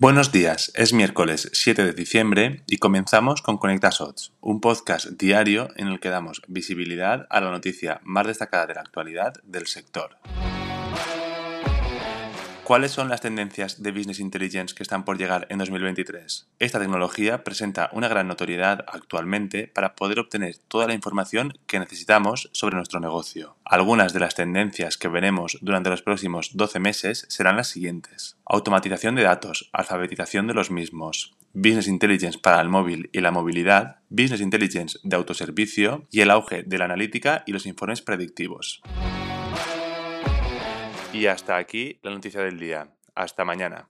Buenos días, es miércoles 7 de diciembre y comenzamos con Conecta Shots, un podcast diario en el que damos visibilidad a la noticia más destacada de la actualidad del sector. ¿Cuáles son las tendencias de Business Intelligence que están por llegar en 2023? Esta tecnología presenta una gran notoriedad actualmente para poder obtener toda la información que necesitamos sobre nuestro negocio. Algunas de las tendencias que veremos durante los próximos 12 meses serán las siguientes. Automatización de datos, alfabetización de los mismos, Business Intelligence para el móvil y la movilidad, Business Intelligence de autoservicio y el auge de la analítica y los informes predictivos. Y hasta aquí la noticia del día. Hasta mañana.